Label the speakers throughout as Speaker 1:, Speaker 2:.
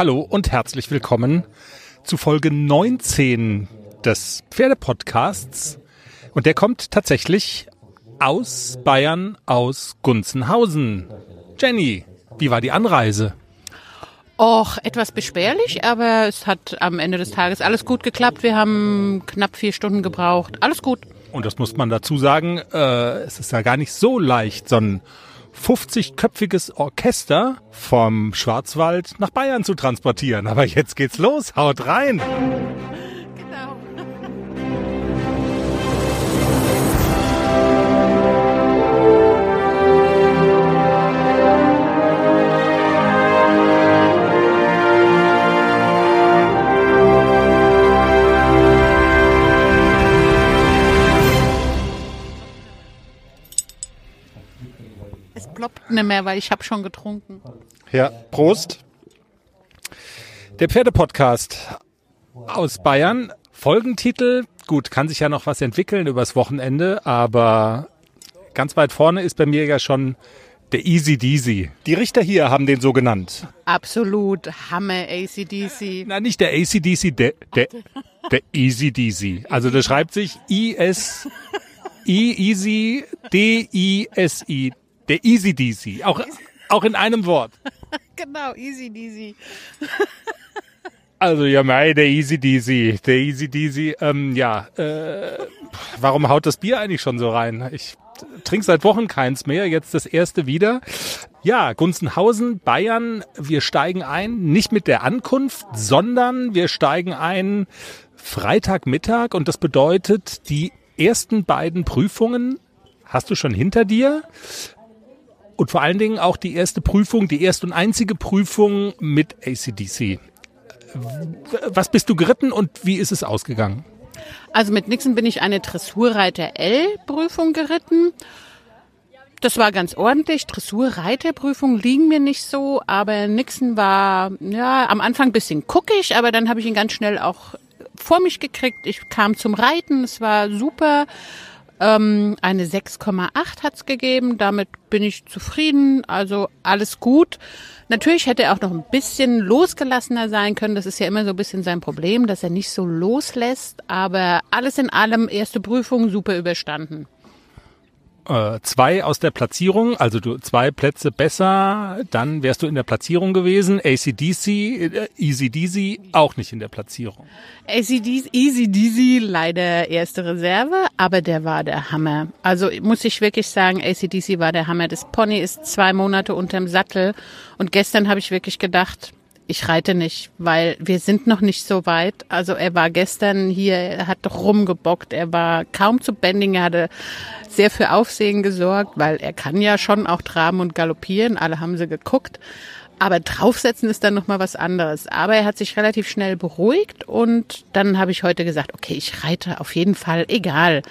Speaker 1: Hallo und herzlich willkommen zu Folge 19 des Pferdepodcasts. Und der kommt tatsächlich aus Bayern, aus Gunzenhausen. Jenny, wie war die Anreise?
Speaker 2: Och, etwas beschwerlich, aber es hat am Ende des Tages alles gut geklappt. Wir haben knapp vier Stunden gebraucht. Alles gut.
Speaker 1: Und das muss man dazu sagen, äh, es ist ja gar nicht so leicht, so ein 50-köpfiges Orchester vom Schwarzwald nach Bayern zu transportieren. Aber jetzt geht's los, haut rein!
Speaker 2: Ploppt nicht mehr, weil ich habe schon getrunken.
Speaker 1: Ja, Prost. Der Pferdepodcast aus Bayern. Folgentitel, gut, kann sich ja noch was entwickeln übers Wochenende, aber ganz weit vorne ist bei mir ja schon der Easy Deasy. Die Richter hier haben den so genannt.
Speaker 2: Absolut, Hammer ACDC.
Speaker 1: Nein, nicht der ACDC, der, der, der Easy Deasy. Also das schreibt sich I-S, I, Easy, D-I-S-I. Der Easy Deasy. Auch, auch in einem Wort.
Speaker 2: genau, Easy Deasy.
Speaker 1: Also ja, mei, der Easy Deasy, der Easy Deasy, ähm, ja, äh, warum haut das Bier eigentlich schon so rein? Ich trinke seit Wochen keins mehr, jetzt das erste wieder. Ja, Gunzenhausen, Bayern, wir steigen ein, nicht mit der Ankunft, sondern wir steigen ein Freitagmittag und das bedeutet, die ersten beiden Prüfungen hast du schon hinter dir. Und vor allen Dingen auch die erste Prüfung, die erste und einzige Prüfung mit ACDC. Was bist du geritten und wie ist es ausgegangen?
Speaker 2: Also mit Nixon bin ich eine Dressurreiter L-Prüfung geritten. Das war ganz ordentlich. Dressurreiterprüfungen liegen mir nicht so, aber Nixon war ja am Anfang ein bisschen guckig, aber dann habe ich ihn ganz schnell auch vor mich gekriegt. Ich kam zum Reiten, es war super. Ähm, eine 6,8 hat's gegeben. Damit bin ich zufrieden. Also alles gut. Natürlich hätte er auch noch ein bisschen losgelassener sein können. Das ist ja immer so ein bisschen sein Problem, dass er nicht so loslässt. Aber alles in allem erste Prüfung super überstanden
Speaker 1: äh, zwei aus der Platzierung, also du zwei Plätze besser, dann wärst du in der Platzierung gewesen. ACDC, äh, Easy Deasy auch nicht in der Platzierung.
Speaker 2: ACDC, Easy Deasy leider erste Reserve, aber der war der Hammer. Also muss ich wirklich sagen, ACDC war der Hammer. Das Pony ist zwei Monate unterm Sattel und gestern habe ich wirklich gedacht, ich reite nicht, weil wir sind noch nicht so weit. Also er war gestern hier, er hat rumgebockt, er war kaum zu bändigen, er hatte sehr für Aufsehen gesorgt, weil er kann ja schon auch traben und galoppieren, alle haben sie geguckt. Aber draufsetzen ist dann nochmal was anderes. Aber er hat sich relativ schnell beruhigt und dann habe ich heute gesagt, okay, ich reite auf jeden Fall, egal.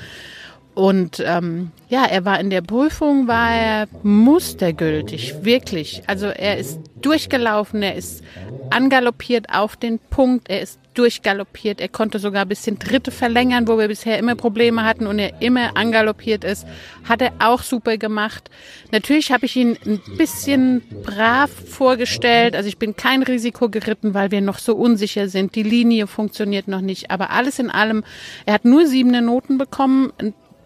Speaker 2: Und ähm, ja, er war in der Prüfung, war er mustergültig, wirklich. Also er ist durchgelaufen, er ist angaloppiert auf den Punkt, er ist durchgaloppiert, er konnte sogar ein bisschen Dritte verlängern, wo wir bisher immer Probleme hatten und er immer angaloppiert ist, hat er auch super gemacht. Natürlich habe ich ihn ein bisschen brav vorgestellt, also ich bin kein Risiko geritten, weil wir noch so unsicher sind, die Linie funktioniert noch nicht, aber alles in allem, er hat nur siebene Noten bekommen,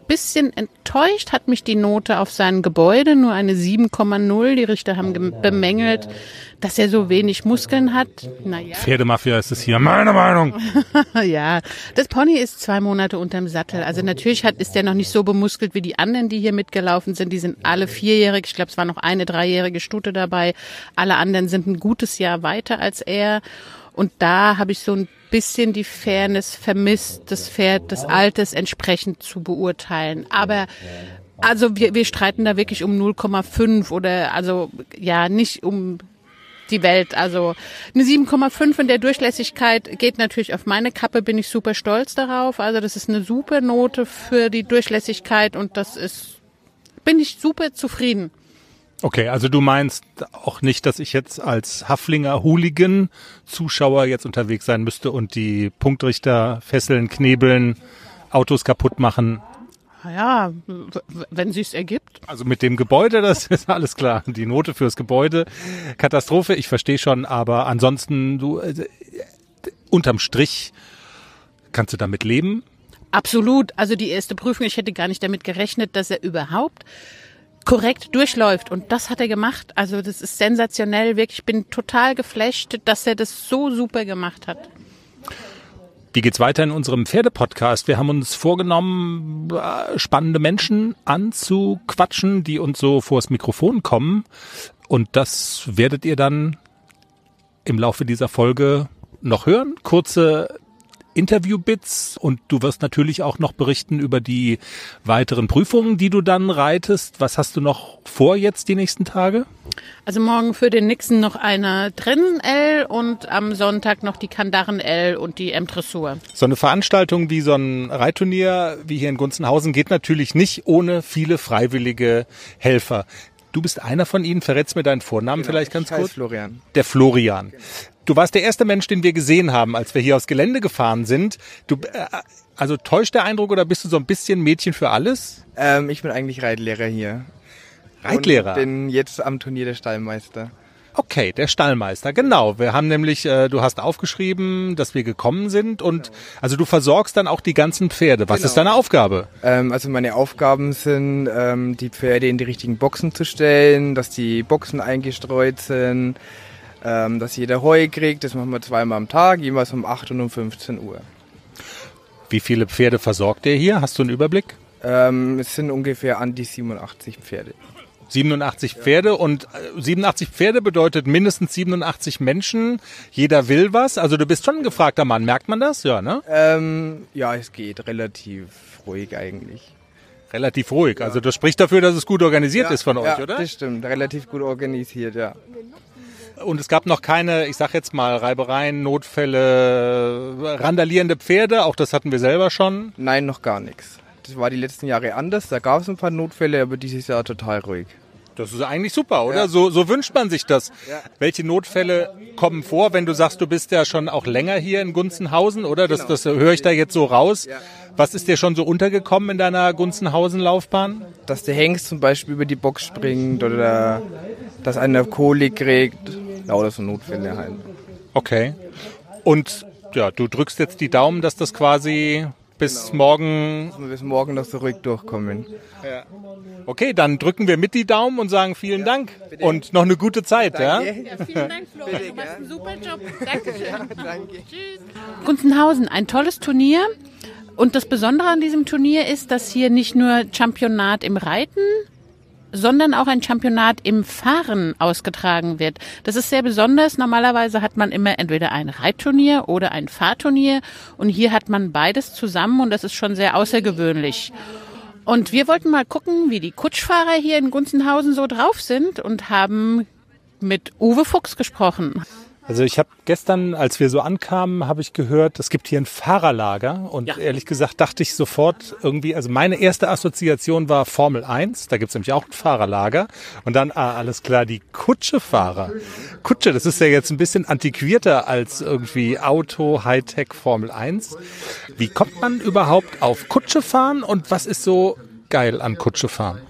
Speaker 2: bisschen enttäuscht hat mich die Note auf sein Gebäude, nur eine 7,0. Die Richter haben bemängelt, dass er so wenig Muskeln hat.
Speaker 1: Naja. Pferdemafia ist es hier, meine Meinung.
Speaker 2: ja, das Pony ist zwei Monate unterm Sattel. Also natürlich hat, ist er noch nicht so bemuskelt wie die anderen, die hier mitgelaufen sind. Die sind alle vierjährig. Ich glaube, es war noch eine dreijährige Stute dabei. Alle anderen sind ein gutes Jahr weiter als er. Und da habe ich so ein bisschen die Fairness vermisst, das Pferd des Alters entsprechend zu beurteilen. Aber also wir, wir streiten da wirklich um 0,5 oder also ja nicht um die Welt. Also eine 7,5 in der Durchlässigkeit geht natürlich auf meine Kappe, bin ich super stolz darauf. Also das ist eine super Note für die Durchlässigkeit und das ist, bin ich super zufrieden.
Speaker 1: Okay, also du meinst auch nicht, dass ich jetzt als Haflinger Hooligan Zuschauer jetzt unterwegs sein müsste und die Punktrichter fesseln, knebeln, Autos kaputt machen.
Speaker 2: Ja, wenn sich's ergibt.
Speaker 1: Also mit dem Gebäude, das ist alles klar. Die Note fürs Gebäude, Katastrophe, ich verstehe schon, aber ansonsten, du, äh, unterm Strich, kannst du damit leben?
Speaker 2: Absolut. Also die erste Prüfung, ich hätte gar nicht damit gerechnet, dass er überhaupt korrekt durchläuft. Und das hat er gemacht. Also das ist sensationell. Wirklich, ich bin total geflasht, dass er das so super gemacht hat.
Speaker 1: Wie geht's weiter in unserem Pferdepodcast? Wir haben uns vorgenommen, äh, spannende Menschen anzuquatschen, die uns so vors Mikrofon kommen. Und das werdet ihr dann im Laufe dieser Folge noch hören. Kurze Interview-Bits und du wirst natürlich auch noch berichten über die weiteren Prüfungen, die du dann reitest. Was hast du noch vor jetzt die nächsten Tage?
Speaker 2: Also morgen für den Nixon noch eine Trennen-L und am Sonntag noch die Kandaren-L und die M-Dressur.
Speaker 1: So eine Veranstaltung wie so ein Reitturnier wie hier in Gunzenhausen geht natürlich nicht ohne viele freiwillige Helfer. Du bist einer von ihnen. Verrätst mir deinen Vornamen
Speaker 3: genau,
Speaker 1: vielleicht ganz
Speaker 3: ich
Speaker 1: kurz?
Speaker 3: Florian.
Speaker 1: Der Florian. Du warst der erste Mensch, den wir gesehen haben, als wir hier aufs Gelände gefahren sind. Du, äh, also täuscht der Eindruck oder bist du so ein bisschen Mädchen für alles?
Speaker 3: Ähm, ich bin eigentlich Reitlehrer hier.
Speaker 1: Reitlehrer?
Speaker 3: Und bin jetzt am Turnier der Stallmeister.
Speaker 1: Okay, der Stallmeister, genau. Wir haben nämlich, äh, du hast aufgeschrieben, dass wir gekommen sind und also du versorgst dann auch die ganzen Pferde. Was
Speaker 3: Genau.
Speaker 1: ist deine Aufgabe?
Speaker 3: Ähm, also meine Aufgaben sind, ähm, die Pferde in die richtigen Boxen zu stellen, dass die Boxen eingestreut sind, ähm, dass jeder Heu kriegt. Das machen wir zweimal am Tag, jeweils um 8 und um 15 Uhr.
Speaker 1: Wie viele Pferde versorgt ihr hier? Hast du einen Überblick?
Speaker 3: Ähm, es sind ungefähr an die 87 Pferde.
Speaker 1: 87 Pferde und äh, 87 Pferde bedeutet mindestens 87 Menschen. Jeder will was. Also du bist schon ein gefragter Mann. Merkt man das? Ja, ne?
Speaker 3: Ähm, ja, es geht relativ ruhig eigentlich.
Speaker 1: Relativ ruhig. Also das spricht dafür, dass es gut organisiert ist von euch,
Speaker 3: ja,
Speaker 1: oder?
Speaker 3: das stimmt. Relativ gut organisiert, ja.
Speaker 1: Und es gab noch keine, ich sag jetzt mal, Reibereien, Notfälle, randalierende Pferde. Auch das hatten wir selber schon.
Speaker 3: Nein, noch gar nichts. Das war die letzten Jahre anders. Da gab es ein paar Notfälle, aber dieses Jahr total ruhig.
Speaker 1: Das ist eigentlich super, oder?
Speaker 3: Ja.
Speaker 1: So, so wünscht man sich das.
Speaker 3: Ja.
Speaker 1: Welche Notfälle kommen vor, wenn du sagst, du bist ja schon auch länger hier in Gunzenhausen, oder? Das, das höre ich da jetzt so raus.
Speaker 3: Ja.
Speaker 1: Was ist dir schon so untergekommen in deiner Gunzenhausen-Laufbahn?
Speaker 3: Dass der Hengst zum Beispiel über die Box springt oder dass einer Kolik kriegt. Lauter so Notfälle halt.
Speaker 1: Okay. Und ja, du drückst jetzt die Daumen, dass das quasi bis
Speaker 3: Genau.
Speaker 1: morgen.
Speaker 3: Dass wir bis morgen noch so ruhig durchkommen.
Speaker 1: Okay, dann drücken wir mit die Daumen und sagen vielen Dank und noch eine gute Zeit, ja?
Speaker 2: Ja, vielen Dank, Florian. Du machst einen super Job. Dankeschön.
Speaker 3: Danke.
Speaker 2: Tschüss. Gunzenhausen, ein tolles Turnier. Und das Besondere an diesem Turnier ist, dass hier nicht nur Championat im Reiten, sondern auch ein Championat im Fahren ausgetragen wird. Das ist sehr besonders. Normalerweise hat man immer entweder ein Reitturnier oder ein Fahrturnier. Und hier hat man beides zusammen und das ist schon sehr außergewöhnlich. Und wir wollten mal gucken, wie die Kutschfahrer hier in Gunzenhausen so drauf sind und haben mit Uwe Fuchs gesprochen.
Speaker 1: Also ich habe gestern, als wir so ankamen, habe ich gehört, es gibt hier ein Fahrerlager und
Speaker 2: Ja.
Speaker 1: ehrlich gesagt dachte ich sofort irgendwie, also meine erste Assoziation war Formel 1, da gibt's nämlich auch ein Fahrerlager und dann, ah, alles klar, die Kutschefahrer. Kutsche, das ist ja jetzt ein bisschen antiquierter als irgendwie Auto, Hightech, Formel 1. Wie kommt man überhaupt auf Kutsche fahren und was ist so geil an Kutsche fahren?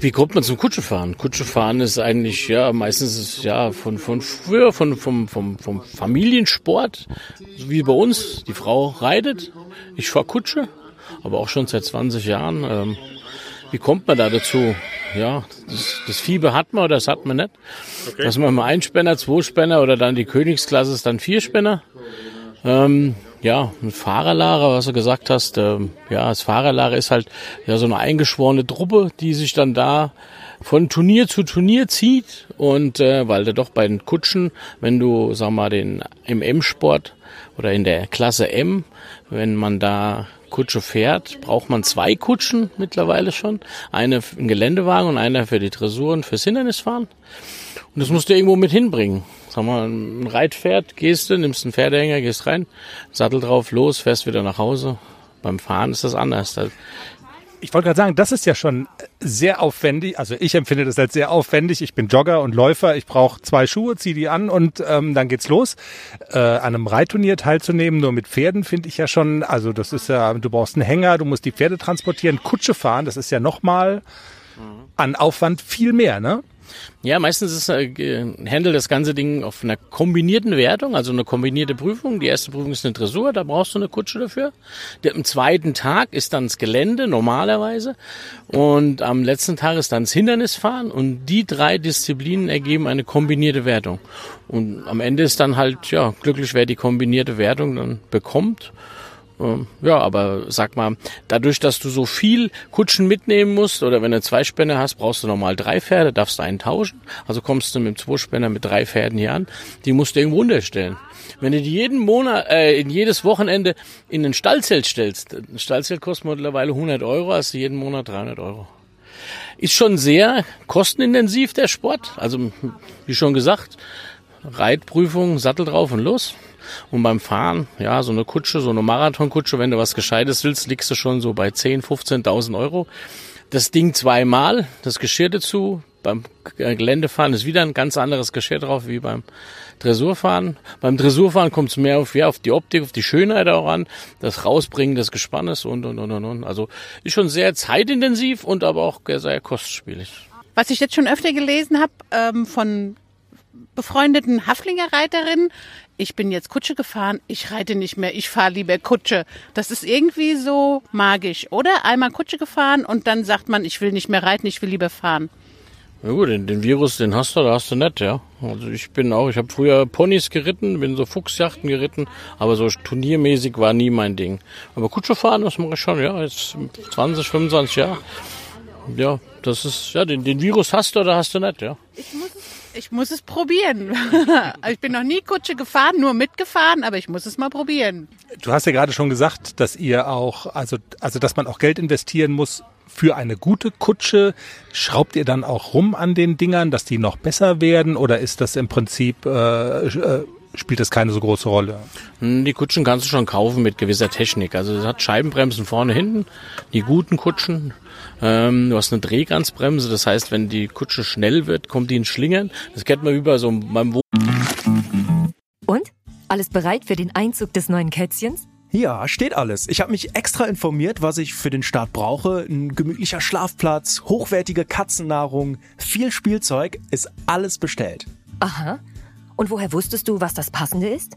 Speaker 4: Wie kommt man zum Kutschefahren? Kutschefahren ist eigentlich, ja, meistens ist, ja, von, von früher, von, vom, vom, vom Familiensport, so wie bei uns. Die Frau reitet, ich fahr Kutsche, aber auch schon seit 20 Jahren. Ähm, wie kommt man da dazu? Ja, das, das Fieber hat man oder das hat man nicht. Dass man mal ein Spänner, zwei Spänner oder dann die Königsklasse ist dann vier Spänner. Ähm, ja, ein Fahrerlager, was du gesagt hast. Ähm, ja, das Fahrerlager ist halt ja so eine eingeschworene Truppe, die sich dann da von Turnier zu Turnier zieht und äh, weil da doch bei den Kutschen, wenn du sag mal den im M-Sport oder in der Klasse M, wenn man da Kutsche fährt, braucht man zwei Kutschen mittlerweile schon, eine für den Geländewagen und eine für die Dressur und fürs Hindernisfahren. Und das musst du irgendwo mit hinbringen. Sag mal, ein Reitpferd, gehst du, nimmst einen Pferdehänger, gehst rein, Sattel drauf, los, fährst wieder nach Hause. Beim Fahren ist das anders.
Speaker 1: Ich wollte gerade sagen, das ist ja schon sehr aufwendig. Also ich empfinde das als sehr aufwendig. Ich bin Jogger und Läufer. Ich brauche zwei Schuhe, ziehe die an und ähm, dann geht's los. Äh, an einem Reitturnier teilzunehmen, nur mit Pferden, finde ich ja schon. Also das ist ja, du brauchst einen Hänger, du musst die Pferde transportieren, Kutsche fahren. Das ist ja nochmal an Aufwand viel mehr, ne?
Speaker 4: Ja, meistens ist äh, handelt das ganze Ding auf einer kombinierten Wertung, also eine kombinierte Prüfung. Die erste Prüfung ist eine Dressur, da brauchst du eine Kutsche dafür. Der, am zweiten Tag ist dann das Gelände normalerweise und am letzten Tag ist dann das Hindernisfahren und die drei Disziplinen ergeben eine kombinierte Wertung. Und am Ende ist dann halt ja glücklich, wer die kombinierte Wertung dann bekommt. Ähm, Ja, aber sag mal, dadurch, dass du so viel Kutschen mitnehmen musst oder wenn du zwei Spänner hast, brauchst du normal drei Pferde, darfst du einen tauschen. Also kommst du mit dem Zweispänner mit drei Pferden hier an. Die musst du irgendwo unterstellen. Wenn du die jeden Monat, äh, in jedes Wochenende in ein Stallzelt stellst, ein Stallzelt kostet mittlerweile 100 Euro, hast du jeden Monat 300 Euro. Ist schon sehr kostenintensiv der Sport. Also wie schon gesagt, Reitprüfung, Sattel drauf und los. Und beim Fahren, ja, so eine Kutsche, so eine Marathonkutsche, wenn du was Gescheites willst, liegst du schon so bei 10.000, 15.000 Euro. Das Ding zweimal, das Geschirr dazu. Beim Geländefahren ist wieder ein ganz anderes Geschirr drauf wie beim Dressurfahren. Beim Dressurfahren kommt es mehr auf, ja, auf die Optik, auf die Schönheit auch an, das Rausbringen des Gespannes und, und, und, und, und. Also ist schon sehr zeitintensiv und aber auch sehr kostspielig.
Speaker 2: Was ich jetzt schon öfter gelesen habe ähm, von befreundeten Haflinger Reiterinnen, ich bin jetzt Kutsche gefahren, ich reite nicht mehr, ich fahre lieber Kutsche. Das ist irgendwie so magisch, oder? Einmal Kutsche gefahren und dann sagt man, ich will nicht mehr reiten, ich will lieber fahren.
Speaker 4: Ja gut, den, den Virus, den hast du, da hast du nicht, ja. Also ich bin auch, ich habe früher Ponys geritten, bin so Fuchsjachten geritten, aber so turniermäßig war nie mein Ding. Aber Kutsche fahren, das mache ich schon, ja, jetzt 20, 25 Jahre. Ja, das ist, ja, den, den Virus hast du oder hast du nicht, ja.
Speaker 2: Ich muss es, ich muss es probieren. ich bin noch nie Kutsche gefahren, nur mitgefahren, aber ich muss es mal probieren.
Speaker 1: Du hast ja gerade schon gesagt, dass ihr auch, also, also dass man auch Geld investieren muss für eine gute Kutsche. Schraubt ihr dann auch rum an den Dingern, dass die noch besser werden oder ist das im Prinzip, äh, äh, spielt das keine so große Rolle?
Speaker 4: Hm, Die Kutschen kannst du schon kaufen mit gewisser Technik. Also es hat Scheibenbremsen vorne, hinten, die guten Kutschen. Ähm, du hast eine Drehganzbremse, das heißt, wenn die Kutsche schnell wird, kommt die ins Schlingern. Das kennt man wie bei so beim Wo
Speaker 5: Und? Alles bereit für den Einzug des neuen Kätzchens?
Speaker 6: Ja, steht alles. Ich habe mich extra informiert, was ich für den Start brauche. Ein gemütlicher Schlafplatz, hochwertige Katzennahrung, viel Spielzeug, ist alles bestellt.
Speaker 5: Aha. Und woher wusstest du, was das Passende ist?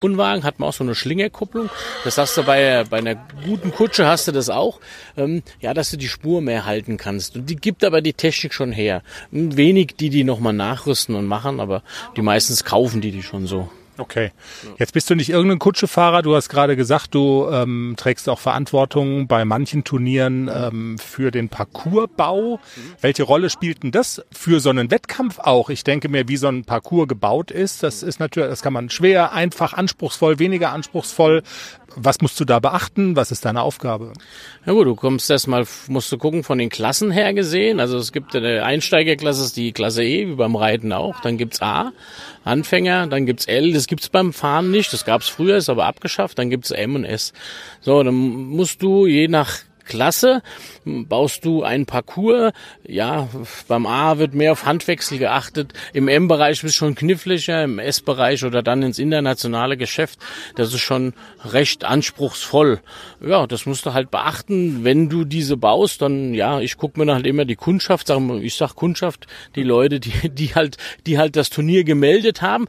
Speaker 4: Unwagen hat man auch so eine Schlingerkupplung. Das hast du bei, bei einer guten Kutsche hast du das auch. Ähm, ja, dass du die Spur mehr halten kannst. Und die gibt aber die Technik schon her. Wenig, die die nochmal nachrüsten und machen, aber die meistens kaufen die die schon so.
Speaker 1: Okay. Jetzt bist du nicht irgendein Kutschefahrer. Du hast gerade gesagt, du ähm, trägst auch Verantwortung bei manchen Turnieren ähm, für den Parcoursbau. Welche Rolle spielt denn das für so einen Wettkampf auch? Ich denke mir, wie so ein Parcours gebaut ist, das ist natürlich, das kann man schwer, einfach, anspruchsvoll, weniger anspruchsvoll. Was musst du da beachten? Was ist deine Aufgabe?
Speaker 4: Ja gut, du kommst erstmal, musst du gucken von den Klassen her gesehen. Also es gibt eine Einsteigerklasse, die Klasse E, wie beim Reiten auch. Dann gibt's A, Anfänger, dann gibt's L, das gibt's beim Fahren nicht. Das gab's früher, ist aber abgeschafft. Dann gibt's M und S. So, dann musst du je nach klasse. Baust du einen Parcours, ja, beim A wird mehr auf Handwechsel geachtet, im M-Bereich bist du schon kniffliger, im S-Bereich oder dann ins internationale Geschäft, das ist schon recht anspruchsvoll. Ja, das musst du halt beachten, wenn du diese baust, dann, ja, ich gucke mir halt immer die Kundschaft, ich sag Kundschaft, die Leute, die, die halt, die halt das Turnier gemeldet haben.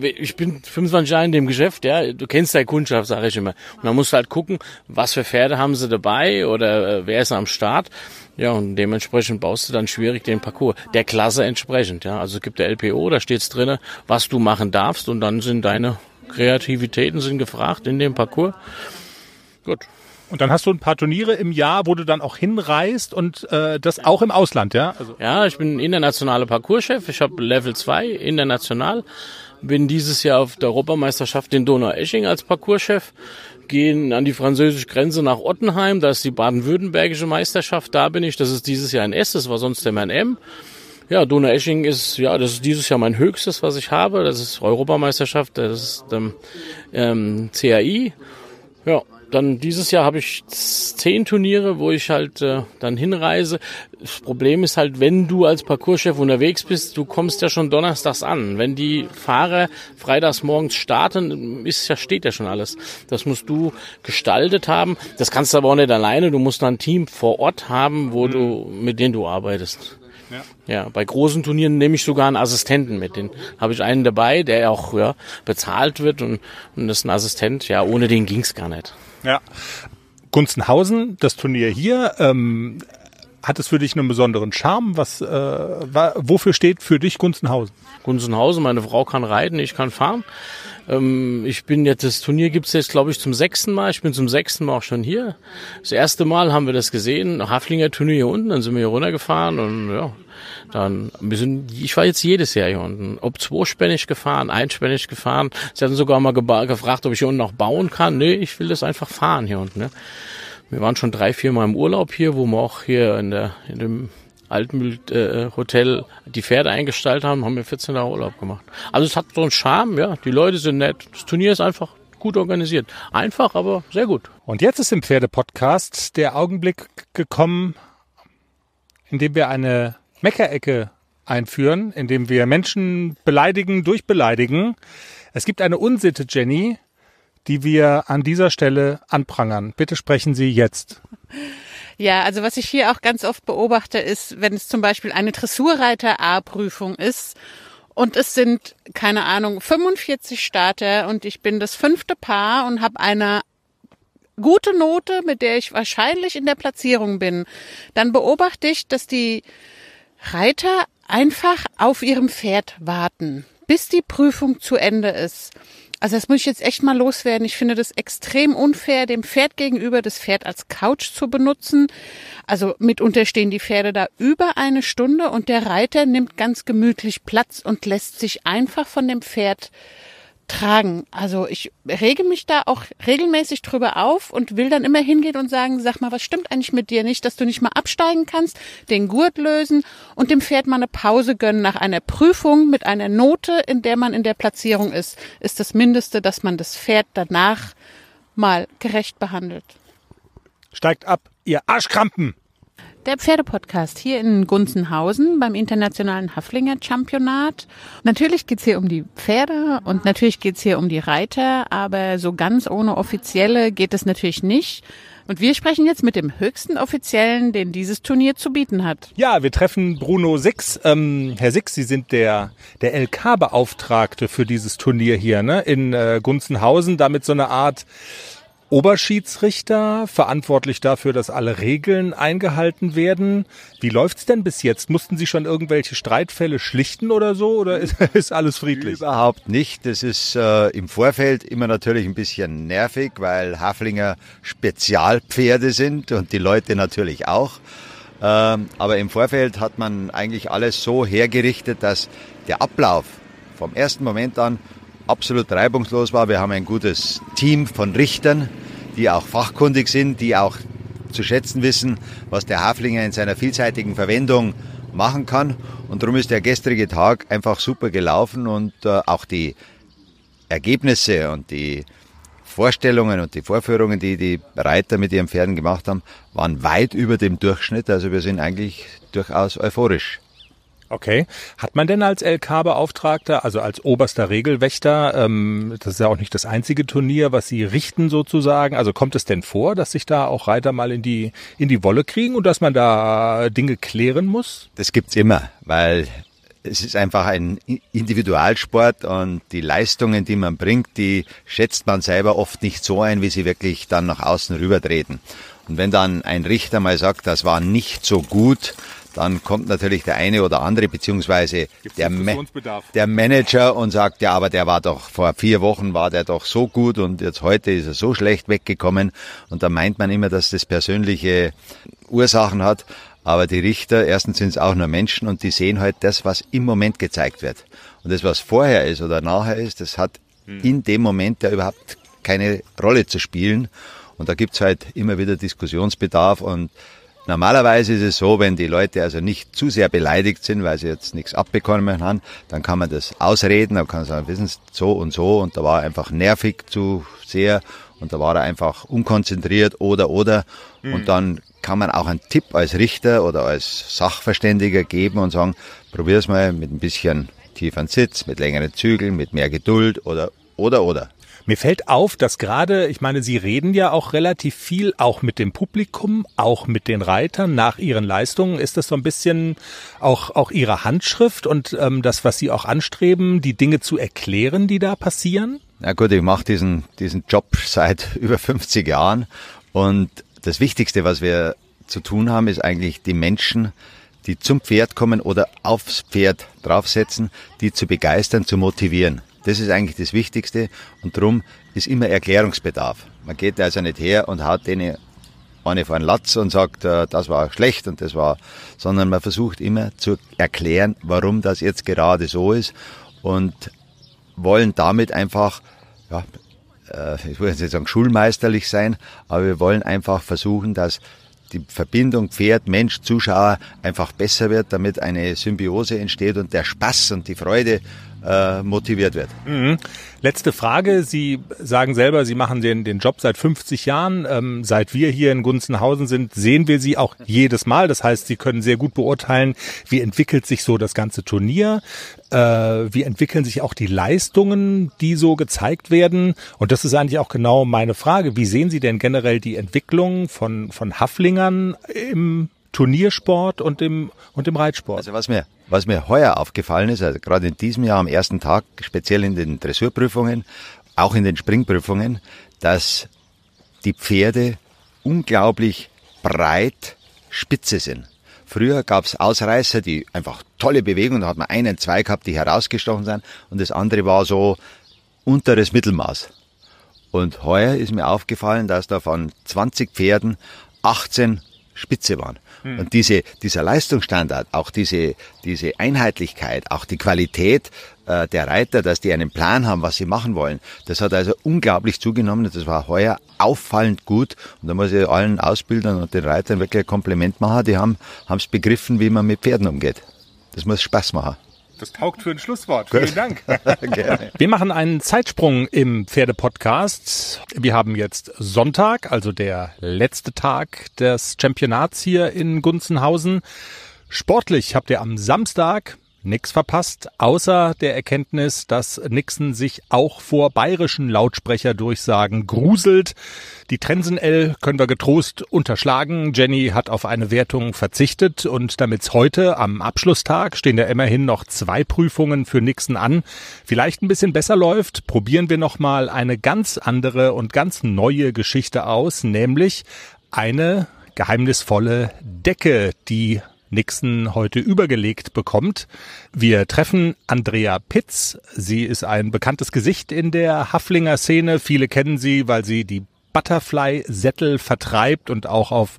Speaker 4: Ich bin 25 Jahre in dem Geschäft, ja, du kennst deine Kundschaft, sage ich immer. Und dann musst du halt gucken, was für Pferde haben sie dabei oder äh, wer ist am Start. Ja, und dementsprechend baust du dann schwierig den Parcours. Der Klasse entsprechend, ja. Also es gibt der LPO, da steht's drinne, was du machen darfst und dann sind deine Kreativitäten sind gefragt in dem Parcours.
Speaker 1: Gut. Und dann hast du ein paar Turniere im Jahr, wo du dann auch hinreist und äh, das auch im Ausland, ja?
Speaker 4: Also ja, ich bin internationaler Parcourschef. Ich habe Level 2 international. Bin dieses Jahr auf der Europameisterschaft in Donau-Esching als Parcourschef. Gehen an die französische Grenze nach Ottenheim. Da ist die baden-württembergische Meisterschaft. Da bin ich. Das ist dieses Jahr ein S. Das war sonst der Mann M. Ja, Donau-Esching ist, ja, das ist dieses Jahr mein höchstes, was ich habe. Das ist Europameisterschaft, das ist ähm, ähm, CAI. Ja, dann dieses Jahr habe ich zehn Turniere, wo ich halt äh, dann hinreise. Das Problem ist halt, wenn du als Parcourschef unterwegs bist, du kommst ja schon donnerstags an. Wenn die Fahrer freitags morgens starten, ist ja steht ja schon alles. Das musst du gestaltet haben. Das kannst du aber auch nicht alleine. Du musst dann ein Team vor Ort haben, wo mhm. du mit denen du arbeitest. Ja. ja, bei großen Turnieren nehme ich sogar einen Assistenten mit. Den habe ich einen dabei, der auch ja, bezahlt wird und, und das ist ein Assistent. Ja, ohne den ging's gar nicht.
Speaker 1: Ja. Gunzenhausen, das Turnier hier, ähm, hat es für dich einen besonderen Charme? Was, äh, wa, wofür steht für dich Gunzenhausen?
Speaker 4: Gunzenhausen, meine Frau kann reiten, ich kann fahren. Ähm, ich bin jetzt, das Turnier gibt's jetzt, glaube ich, zum sechsten Mal. Ich bin zum sechsten Mal auch schon hier. Das erste Mal haben wir das gesehen, Haflinger Turnier hier unten, dann sind wir hier runtergefahren und ja, dann, wir sind, ich war jetzt jedes Jahr hier unten. Ob zweispännig gefahren, einspännig gefahren. Sie hatten sogar mal gefragt, ob ich hier unten noch bauen kann. Nee, ich will das einfach fahren hier unten. Ne? Wir waren schon drei, vier Mal im Urlaub hier, wo wir auch hier in der, in dem Altmühl-Hotel äh, die Pferde eingestaltet haben, haben wir 14 Tage Urlaub gemacht. Also es hat so einen Charme, ja. Die Leute sind nett. Das Turnier ist einfach gut organisiert. Einfach, aber sehr gut.
Speaker 1: Und jetzt ist im Pferdepodcast der Augenblick gekommen, in dem wir eine Meckerecke einführen, in dem wir Menschen beleidigen, durchbeleidigen. Es gibt eine Unsitte, Jenny, die wir an dieser Stelle anprangern. Bitte sprechen Sie jetzt.
Speaker 2: Ja, also was ich hier auch ganz oft beobachte, ist, wenn es zum Beispiel eine Dressurreiter A-Prüfung ist und es sind, keine Ahnung, 45 Starter und ich bin das fünfte Paar und habe eine gute Note, mit der ich wahrscheinlich in der Platzierung bin, dann beobachte ich, dass die Reiter einfach auf ihrem Pferd warten, bis die Prüfung zu Ende ist. Also das muss ich jetzt echt mal loswerden. Ich finde das extrem unfair, dem Pferd gegenüber das Pferd als Couch zu benutzen. Also mitunter stehen die Pferde da über eine Stunde und der Reiter nimmt ganz gemütlich Platz und lässt sich einfach von dem Pferd tragen. Also ich rege mich da auch regelmäßig drüber auf und will dann immer hingehen und sagen, sag mal, was stimmt eigentlich mit dir nicht, dass du nicht mal absteigen kannst, den Gurt lösen und dem Pferd mal eine Pause gönnen nach einer Prüfung mit einer Note, in der man in der Platzierung ist, ist das Mindeste, dass man das Pferd danach mal gerecht behandelt.
Speaker 1: Steigt ab, ihr Arschkrampen!
Speaker 2: Der Pferdepodcast hier in Gunzenhausen beim Internationalen Haflinger Championat. Natürlich geht's hier um die Pferde und natürlich geht's hier um die Reiter, aber so ganz ohne offizielle geht es natürlich nicht. Und wir sprechen jetzt mit dem höchsten Offiziellen, den dieses Turnier zu bieten hat.
Speaker 1: Ja, wir treffen Bruno Six. Ähm, Herr Six, Sie sind der, der LK-Beauftragte für dieses Turnier hier ne? in äh, Gunzenhausen, damit so eine Art Oberschiedsrichter, verantwortlich dafür, dass alle Regeln eingehalten werden. Wie läuft's denn bis jetzt? Mussten Sie schon irgendwelche Streitfälle schlichten oder so oder ist, ist alles friedlich?
Speaker 7: Überhaupt nicht. Das ist äh, im Vorfeld immer natürlich ein bisschen nervig, weil Haflinger Spezialpferde sind und die Leute natürlich auch. Ähm, aber im Vorfeld hat man eigentlich alles so hergerichtet, dass der Ablauf vom ersten Moment an absolut reibungslos war. Wir haben ein gutes Team von Richtern, die auch fachkundig sind, die auch zu schätzen wissen, was der Haflinger in seiner vielseitigen Verwendung machen kann. Und darum ist der gestrige Tag einfach super gelaufen und äh, auch die Ergebnisse und die Vorstellungen und die Vorführungen, die die Reiter mit ihren Pferden gemacht haben, waren weit über dem Durchschnitt. Also wir sind eigentlich durchaus euphorisch.
Speaker 1: Okay. Hat man denn als LK-Beauftragter, also als oberster Regelwächter, ähm, das ist ja auch nicht das einzige Turnier, was Sie richten sozusagen, also kommt es denn vor, dass sich da auch Reiter mal in die, in die Wolle kriegen und dass man da Dinge klären muss?
Speaker 7: Das gibt's immer, weil es ist einfach ein Individualsport und die Leistungen, die man bringt, die schätzt man selber oft nicht so ein, wie sie wirklich dann nach außen rübertreten. Und wenn dann ein Richter mal sagt, das war nicht so gut, dann kommt natürlich der eine oder andere, beziehungsweise der, Ma der Manager und sagt, ja, aber der war doch vor vier Wochen war der doch so gut und jetzt heute ist er so schlecht weggekommen. Und da meint man immer, dass das persönliche Ursachen hat. Aber die Richter, erstens sind es auch nur Menschen und die sehen halt das, was im Moment gezeigt wird. Und das, was vorher ist oder nachher ist, das hat hm. in dem Moment ja überhaupt keine Rolle zu spielen. Und da gibt's halt immer wieder Diskussionsbedarf und Normalerweise ist es so, wenn die Leute also nicht zu sehr beleidigt sind, weil sie jetzt nichts abbekommen haben, dann kann man das ausreden, dann kann man sagen, wissen Sie, so und so und da war einfach nervig zu sehr und da war er einfach unkonzentriert oder oder mhm. und dann kann man auch einen Tipp als Richter oder als Sachverständiger geben und sagen, probier's mal mit ein bisschen tieferen Sitz, mit längeren Zügeln, mit mehr Geduld oder oder oder.
Speaker 1: Mir fällt auf, dass gerade, ich meine, Sie reden ja auch relativ viel, auch mit dem Publikum, auch mit den Reitern nach ihren Leistungen. Ist das so ein bisschen auch, auch Ihre Handschrift und ähm, das, was Sie auch anstreben, die Dinge zu erklären, die da passieren?
Speaker 7: Na gut, ich mache diesen, diesen Job seit über 50 Jahren und das Wichtigste, was wir zu tun haben, ist eigentlich die Menschen, die zum Pferd kommen oder aufs Pferd draufsetzen, die zu begeistern, zu motivieren. Das ist eigentlich das Wichtigste und darum ist immer Erklärungsbedarf. Man geht also nicht her und haut denen eine vor einen Latz und sagt, äh, das war schlecht und das war, sondern man versucht immer zu erklären, warum das jetzt gerade so ist und wollen damit einfach, ja, äh, ich will jetzt nicht sagen schulmeisterlich sein, aber wir wollen einfach versuchen, dass die Verbindung Pferd, Mensch, Zuschauer einfach besser wird, damit eine Symbiose entsteht und der Spaß und die Freude äh, motiviert wird.
Speaker 1: Mhm. Letzte Frage. Sie sagen selber, Sie machen den, den Job seit 50 Jahren. Ähm, seit wir hier in Gunzenhausen sind, sehen wir Sie auch jedes Mal. Das heißt, Sie können sehr gut beurteilen, wie entwickelt sich so das ganze Turnier, äh, wie entwickeln sich auch die Leistungen, die so gezeigt werden. Und das ist eigentlich auch genau meine Frage. Wie sehen Sie denn generell die Entwicklung von, von Haflingern im Turniersport und im, und im Reitsport?
Speaker 7: Also was mir was mir heuer aufgefallen ist, also gerade in diesem Jahr am ersten Tag, speziell in den Dressurprüfungen, auch in den Springprüfungen, dass die Pferde unglaublich breit spitze sind. Früher gab's Ausreißer, die einfach tolle Bewegungen, da hat man einen, zwei gehabt, die herausgestochen sind und das andere war so unteres Mittelmaß. Und heuer ist mir aufgefallen, dass da von 20 Pferden 18 Spitze waren. Hm. Und diese, dieser Leistungsstandard, auch diese, diese Einheitlichkeit, auch die Qualität äh, der Reiter, dass die einen Plan haben, was sie machen wollen, das hat also unglaublich zugenommen. Das war heuer auffallend gut. Und da muss ich allen Ausbildern und den Reitern wirklich ein Kompliment machen. Die haben es begriffen, wie man mit Pferden umgeht. Das muss Spaß machen.
Speaker 1: Das taugt für ein Schlusswort. Vielen Dank. Gerne. Wir machen einen Zeitsprung im Pferdepodcast. Wir haben jetzt Sonntag, also der letzte Tag des Championats hier in Gunzenhausen. Sportlich habt ihr am Samstag nix verpasst, außer der Erkenntnis, dass Nixon sich auch vor bayerischen Lautsprecherdurchsagen gruselt. Die Trensen L können wir getrost unterschlagen. Jenny hat auf eine Wertung verzichtet und damit's heute am Abschlusstag stehen da immerhin noch zwei Prüfungen für Nixon an. Vielleicht ein bisschen besser läuft, probieren wir nochmal eine ganz andere und ganz neue Geschichte aus, nämlich eine geheimnisvolle Decke, die Nixon heute übergelegt bekommt. Wir treffen Andrea Pitz. Sie ist ein bekanntes Gesicht in der Haflinger Szene. Viele kennen sie, weil sie die Butterfly-Sättel vertreibt und auch auf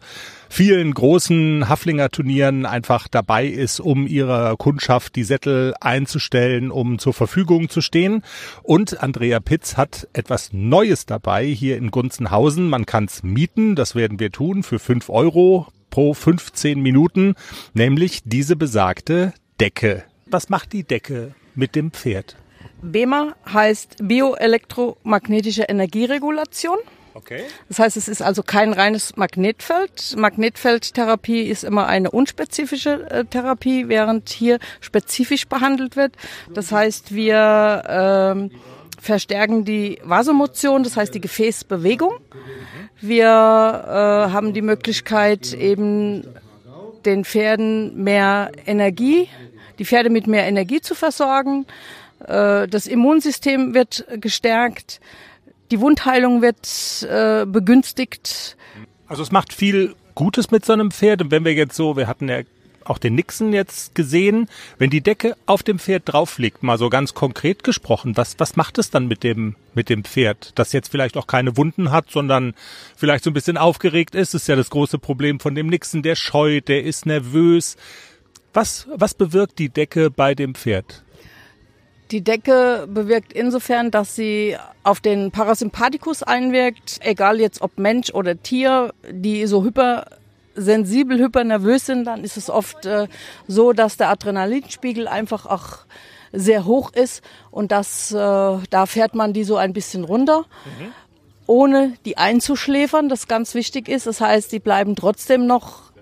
Speaker 1: vielen großen Haflinger Turnieren einfach dabei ist, um ihrer Kundschaft die Sättel einzustellen, um zur Verfügung zu stehen. Und Andrea Pitz hat etwas Neues dabei hier in Gunzenhausen. Man kann es mieten, das werden wir tun, für fünf Euro pro 15 Minuten, nämlich diese besagte Decke. Was macht die Decke mit dem Pferd?
Speaker 8: BEMA heißt bioelektromagnetische Energieregulation.
Speaker 1: Okay.
Speaker 8: Das heißt, es ist also kein reines Magnetfeld. Magnetfeldtherapie ist immer eine unspezifische äh, Therapie, während hier spezifisch behandelt wird. Das heißt, wir ähm, verstärken die Vasomotion, das heißt die Gefäßbewegung. Wir äh, haben die Möglichkeit, eben den Pferden mehr Energie, die Pferde mit mehr Energie zu versorgen. Äh, das Immunsystem wird gestärkt. Die Wundheilung wird äh, begünstigt.
Speaker 1: Also es macht viel Gutes mit so einem Pferd. Und wenn wir jetzt so, wir hatten ja auch den Nixon jetzt gesehen, wenn die Decke auf dem Pferd drauf liegt, mal so ganz konkret gesprochen, was, was macht es dann mit dem, mit dem Pferd, das jetzt vielleicht auch keine Wunden hat, sondern vielleicht so ein bisschen aufgeregt ist, ist ja das große Problem von dem Nixon, der scheut, der ist nervös. Was, was bewirkt die Decke bei dem Pferd?
Speaker 8: Die Decke bewirkt insofern, dass sie auf den Parasympathikus einwirkt, egal jetzt ob Mensch oder Tier, die so hypersensibel, hypernervös sind, dann ist es oft äh, so, dass der Adrenalinspiegel einfach auch sehr hoch ist und das, äh, da fährt man die so ein bisschen runter. Mhm. ohne die einzuschläfern, das ganz wichtig ist. Das heißt, die bleiben trotzdem noch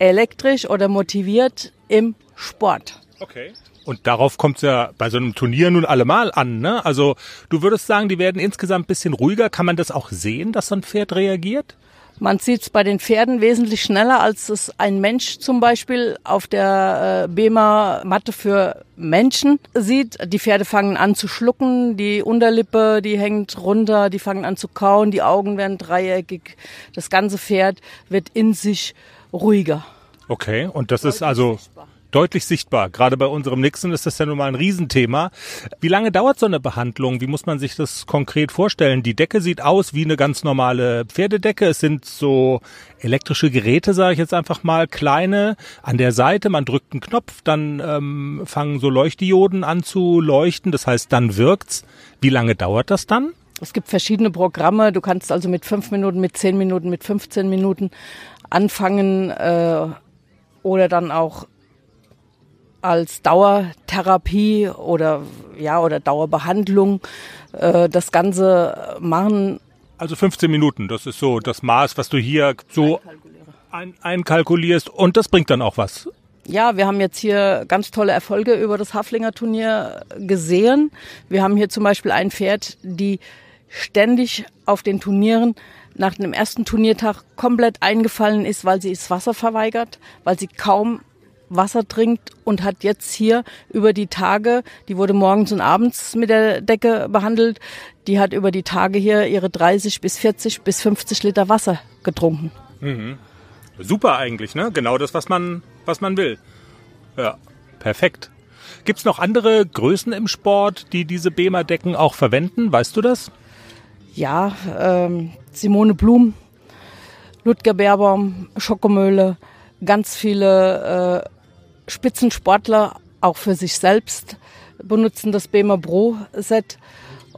Speaker 8: elektrisch oder motiviert im Sport.
Speaker 1: Okay. Und darauf kommt es ja bei so einem Turnier nun allemal an. Ne? Also du würdest sagen, die werden insgesamt ein bisschen ruhiger. Kann man das auch sehen, dass so ein Pferd reagiert?
Speaker 8: Man sieht es bei den Pferden wesentlich schneller, als es ein Mensch zum Beispiel auf der äh, BEMA-Matte für Menschen sieht. Die Pferde fangen an zu schlucken, die Unterlippe, die hängt runter, die fangen an zu kauen, die Augen werden dreieckig. Das ganze Pferd wird in sich ruhiger.
Speaker 1: Okay, und das ist also deutlich sichtbar. Gerade bei unserem Nixon ist das ja nun mal ein Riesenthema. Wie lange dauert so eine Behandlung? Wie muss man sich das konkret vorstellen? Die Decke sieht aus wie eine ganz normale Pferdedecke. Es sind so elektrische Geräte, sage ich jetzt einfach mal, kleine an der Seite. Man drückt einen Knopf, dann ähm, fangen so Leuchtdioden an zu leuchten. Das heißt, dann wirkt's. Wie lange dauert das dann?
Speaker 8: Es gibt verschiedene Programme. Du kannst also mit fünf Minuten, mit zehn Minuten, mit 15 Minuten anfangen äh, oder dann auch als Dauertherapie oder ja oder Dauerbehandlung äh, das Ganze machen.
Speaker 1: Also 15 Minuten, das ist so das Maß, was du hier so ein, einkalkulierst und das bringt dann auch was.
Speaker 8: Ja, wir haben jetzt hier ganz tolle Erfolge über das Haflinger Turnier gesehen. Wir haben hier zum Beispiel ein Pferd, die ständig auf den Turnieren nach dem ersten Turniertag komplett eingefallen ist, weil sie das Wasser verweigert, weil sie kaum Wasser trinkt und hat jetzt hier über die Tage, die wurde morgens und abends mit der Decke behandelt, die hat über die Tage hier ihre 30 bis 40 bis 50 Liter Wasser getrunken.
Speaker 1: Mhm. Super eigentlich, ne? Genau das, was man, was man will. Ja, perfekt. Gibt's noch andere Größen im Sport, die diese Bema-Decken auch verwenden? Weißt du das?
Speaker 8: Ja, ähm, Simone Blum, Ludger Beerbaum, Schokomöhle, ganz viele äh, Spitzensportler auch für sich selbst benutzen das BEMA Pro Set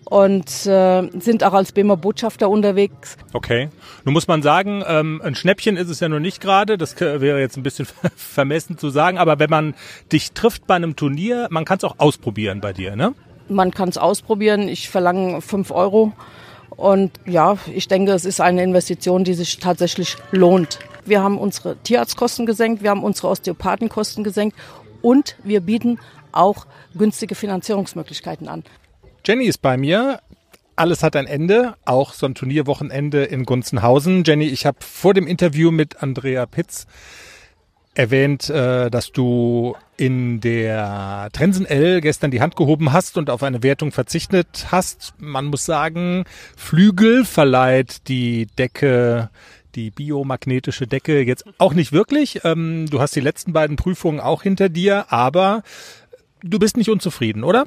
Speaker 8: und äh, sind auch als BEMA Botschafter unterwegs.
Speaker 1: Okay. Nun muss man sagen, ähm, ein Schnäppchen ist es ja noch nicht gerade. Das wäre jetzt ein bisschen vermessen zu sagen. Aber wenn man dich trifft bei einem Turnier, man kann es auch ausprobieren bei dir, ne?
Speaker 8: Man kann es ausprobieren. Ich verlange fünf Euro. Und ja, ich denke, es ist eine Investition, die sich tatsächlich lohnt. Wir haben unsere Tierarztkosten gesenkt, wir haben unsere Osteopathenkosten gesenkt und wir bieten auch günstige Finanzierungsmöglichkeiten an.
Speaker 1: Jenny ist bei mir. Alles hat ein Ende, auch so ein Turnierwochenende in Gunzenhausen. Jenny, ich habe vor dem Interview mit Andrea Pitz erwähnt, äh, dass du in der Trensen L gestern die Hand gehoben hast und auf eine Wertung verzichtet hast. Man muss sagen, Flügel verleiht die Decke die biomagnetische Decke jetzt auch nicht wirklich. Ähm, du hast die letzten beiden Prüfungen auch hinter dir, aber du bist nicht unzufrieden, oder?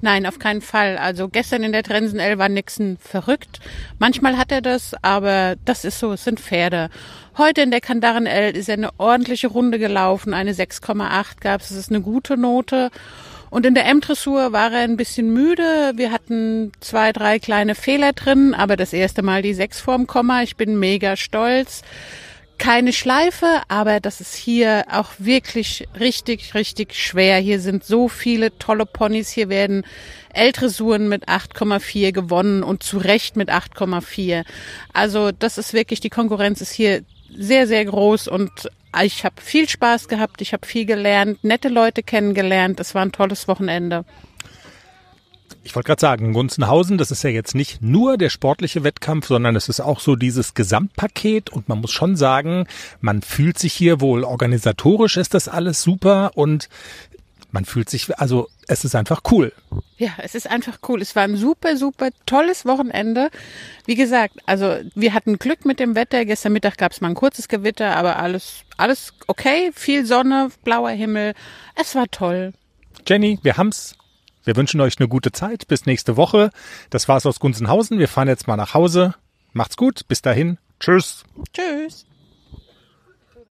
Speaker 2: Nein, auf keinen Fall. Also gestern in der Trensen L war Nixon verrückt. Manchmal hat er das, aber das ist so, es sind Pferde. Heute in der Kandaren L ist er eine ordentliche Runde gelaufen, eine 6,8 gab es, das ist eine gute Note. Und in der M-Dressur war er ein bisschen müde. Wir hatten zwei, drei kleine Fehler drin, aber das erste Mal die 6 vorm Komma. Ich bin mega stolz keine Schleife, aber das ist hier auch wirklich richtig, richtig schwer. Hier sind so viele tolle Ponys. Hier werden L-Dressuren mit 8,4 gewonnen und zu Recht mit 8,4. Also das ist wirklich, die Konkurrenz ist hier sehr, sehr groß und ich habe viel Spaß gehabt, ich habe viel gelernt, nette Leute kennengelernt. Es war ein tolles Wochenende.
Speaker 1: Ich wollte gerade sagen, Gunzenhausen, das ist ja jetzt nicht nur der sportliche Wettkampf, sondern es ist auch so dieses Gesamtpaket und man muss schon sagen, man fühlt sich hier wohl organisatorisch ist das alles super und man fühlt sich, also es ist einfach cool.
Speaker 2: Ja, es ist einfach cool. Es war ein super, super tolles Wochenende. Wie gesagt, also wir hatten Glück mit dem Wetter. Gestern Mittag gab es mal ein kurzes Gewitter, aber alles, alles okay. Viel Sonne, blauer Himmel. Es war toll.
Speaker 1: Jenny, wir haben's. Wir wünschen euch eine gute Zeit. Bis nächste Woche. Das war's aus Gunzenhausen. Wir fahren jetzt mal nach Hause. Macht's gut. Bis dahin. Tschüss.
Speaker 2: Tschüss.